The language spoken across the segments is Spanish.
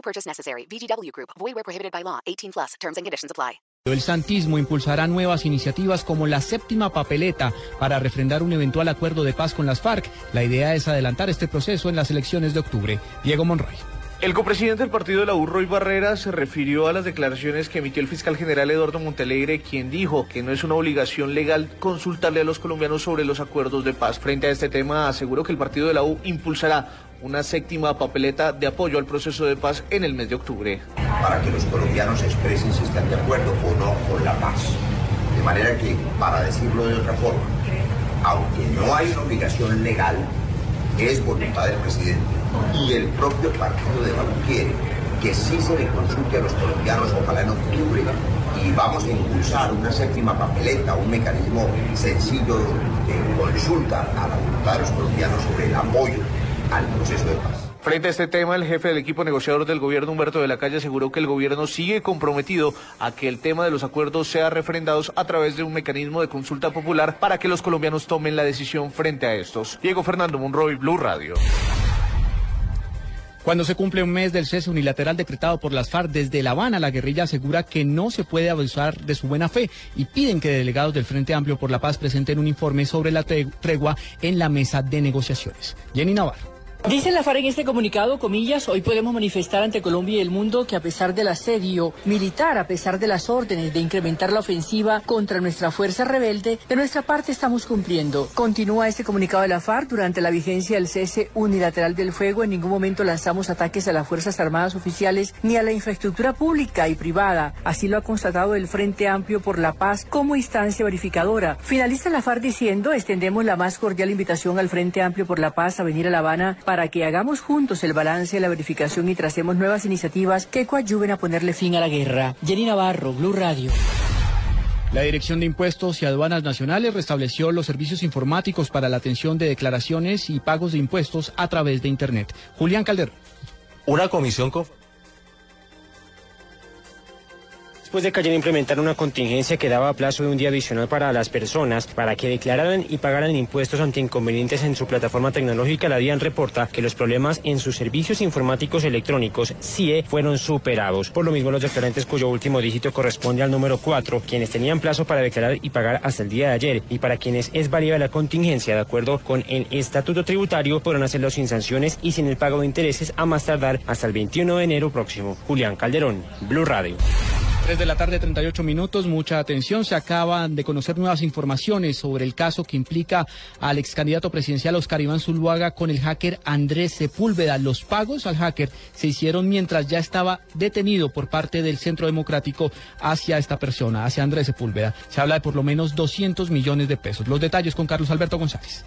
No purchase necessary. VGW Group. Void where prohibited by law. 18 plus. Terms and conditions apply. El santismo impulsará nuevas iniciativas como la séptima papeleta para refrendar un eventual acuerdo de paz con las FARC. La idea es adelantar este proceso en las elecciones de octubre. Diego Monroy. El copresidente del partido de la U, Roy Barrera, se refirió a las declaraciones que emitió el fiscal general Eduardo Montalegre, quien dijo que no es una obligación legal consultarle a los colombianos sobre los acuerdos de paz. Frente a este tema, aseguró que el partido de la U impulsará una séptima papeleta de apoyo al proceso de paz en el mes de octubre. Para que los colombianos expresen si están de acuerdo o no con la paz. De manera que, para decirlo de otra forma, aunque no hay una obligación legal, es voluntad del presidente y el propio partido de Balú quiere que sí se le consulte a los colombianos, ojalá en octubre, y vamos a impulsar una séptima papeleta, un mecanismo sencillo de consulta a la voluntad de los colombianos sobre el apoyo al. Frente a este tema, el jefe del equipo negociador del gobierno, Humberto de la Calle, aseguró que el gobierno sigue comprometido a que el tema de los acuerdos sea refrendados a través de un mecanismo de consulta popular para que los colombianos tomen la decisión frente a estos. Diego Fernando Monroy, Blue Radio. Cuando se cumple un mes del cese unilateral decretado por las FARC desde La Habana, la guerrilla asegura que no se puede abusar de su buena fe y piden que delegados del Frente Amplio por la Paz presenten un informe sobre la tregua en la mesa de negociaciones. Jenny Navarro. Dice la FARC en este comunicado, comillas, hoy podemos manifestar ante Colombia y el mundo que a pesar del asedio militar, a pesar de las órdenes de incrementar la ofensiva contra nuestra fuerza rebelde, de nuestra parte estamos cumpliendo. Continúa este comunicado de la FARC, durante la vigencia del cese unilateral del fuego, en ningún momento lanzamos ataques a las Fuerzas Armadas oficiales ni a la infraestructura pública y privada. Así lo ha constatado el Frente Amplio por la Paz como instancia verificadora. Finaliza la FARC diciendo, extendemos la más cordial invitación al Frente Amplio por la Paz a venir a La Habana que hagamos juntos el balance de la verificación y tracemos nuevas iniciativas que coadyuven a ponerle fin a la guerra. Jenny Navarro, Blue Radio. La Dirección de Impuestos y Aduanas Nacionales restableció los servicios informáticos para la atención de declaraciones y pagos de impuestos a través de Internet. Julián Calderón. Una comisión con Después de que ayer implementaron una contingencia que daba plazo de un día adicional para las personas para que declararan y pagaran impuestos ante inconvenientes en su plataforma tecnológica, la DIAN reporta que los problemas en sus servicios informáticos electrónicos CIE fueron superados. Por lo mismo, los declarantes cuyo último dígito corresponde al número 4, quienes tenían plazo para declarar y pagar hasta el día de ayer, y para quienes es válida la contingencia de acuerdo con el estatuto tributario, podrán hacerlo sin sanciones y sin el pago de intereses a más tardar hasta el 21 de enero próximo. Julián Calderón, Blue Radio. 3 de la tarde, 38 minutos. Mucha atención. Se acaban de conocer nuevas informaciones sobre el caso que implica al ex candidato presidencial Oscar Iván Zuluaga con el hacker Andrés Sepúlveda. Los pagos al hacker se hicieron mientras ya estaba detenido por parte del Centro Democrático hacia esta persona, hacia Andrés Sepúlveda. Se habla de por lo menos 200 millones de pesos. Los detalles con Carlos Alberto González.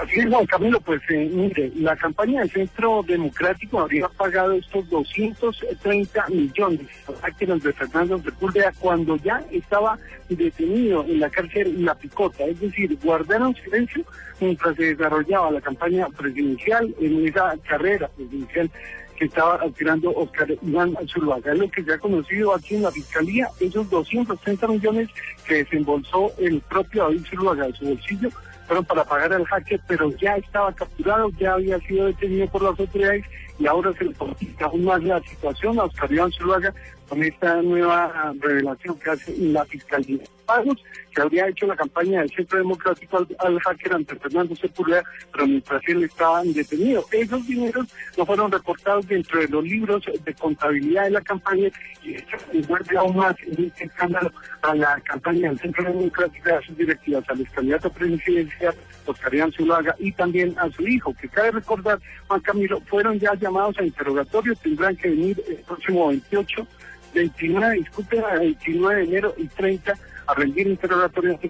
Así es, Juan Camilo, pues eh, mire, la campaña del Centro Democrático habría pagado estos 230 millones a de Fernando Sepúlveda cuando ya estaba detenido en la cárcel La Picota, es decir, guardaron silencio mientras se desarrollaba la campaña presidencial en esa carrera presidencial que estaba aspirando Oscar Iván Zuluaga. Lo que se ha conocido aquí en la Fiscalía, esos 230 millones que desembolsó el propio David Zuluaga de su bolsillo fueron para pagar al hacker, pero ya estaba capturado, ya había sido detenido por las autoridades y ahora se le complica aún más la situación a Oscar Iván Zuluaga con esta nueva revelación que hace la Fiscalía. Pagos que habría hecho la campaña del Centro Democrático al, hacker ante Fernando Sepúlveda, pero mientras él estaba detenido. Esos dineros no fueron reportados dentro de los libros de contabilidad de la campaña y esto vuelve aún más en este escándalo a la campaña del Centro Democrático y a sus directivas, al candidato presidencial Oscar Iván Zuluaga y también a su hijo, que cabe recordar, Juan Camilo, fueron ya llamados a interrogatorio, tendrán que venir el próximo 28 29, disculpe, 29 de enero y 30 a rendir interrogatorios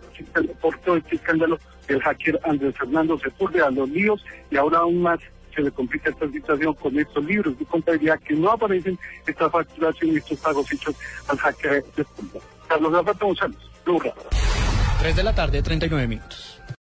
por todo este escándalo del hacker Andrés Fernando Sepúlveda, los líos y ahora aún más se le complica esta situación con estos libros de contabilidad que no aparecen esta facturación y estos pagos hechos al hacker de Carlos Alberto González, Blue Radio. 3 de la tarde, 39 minutos.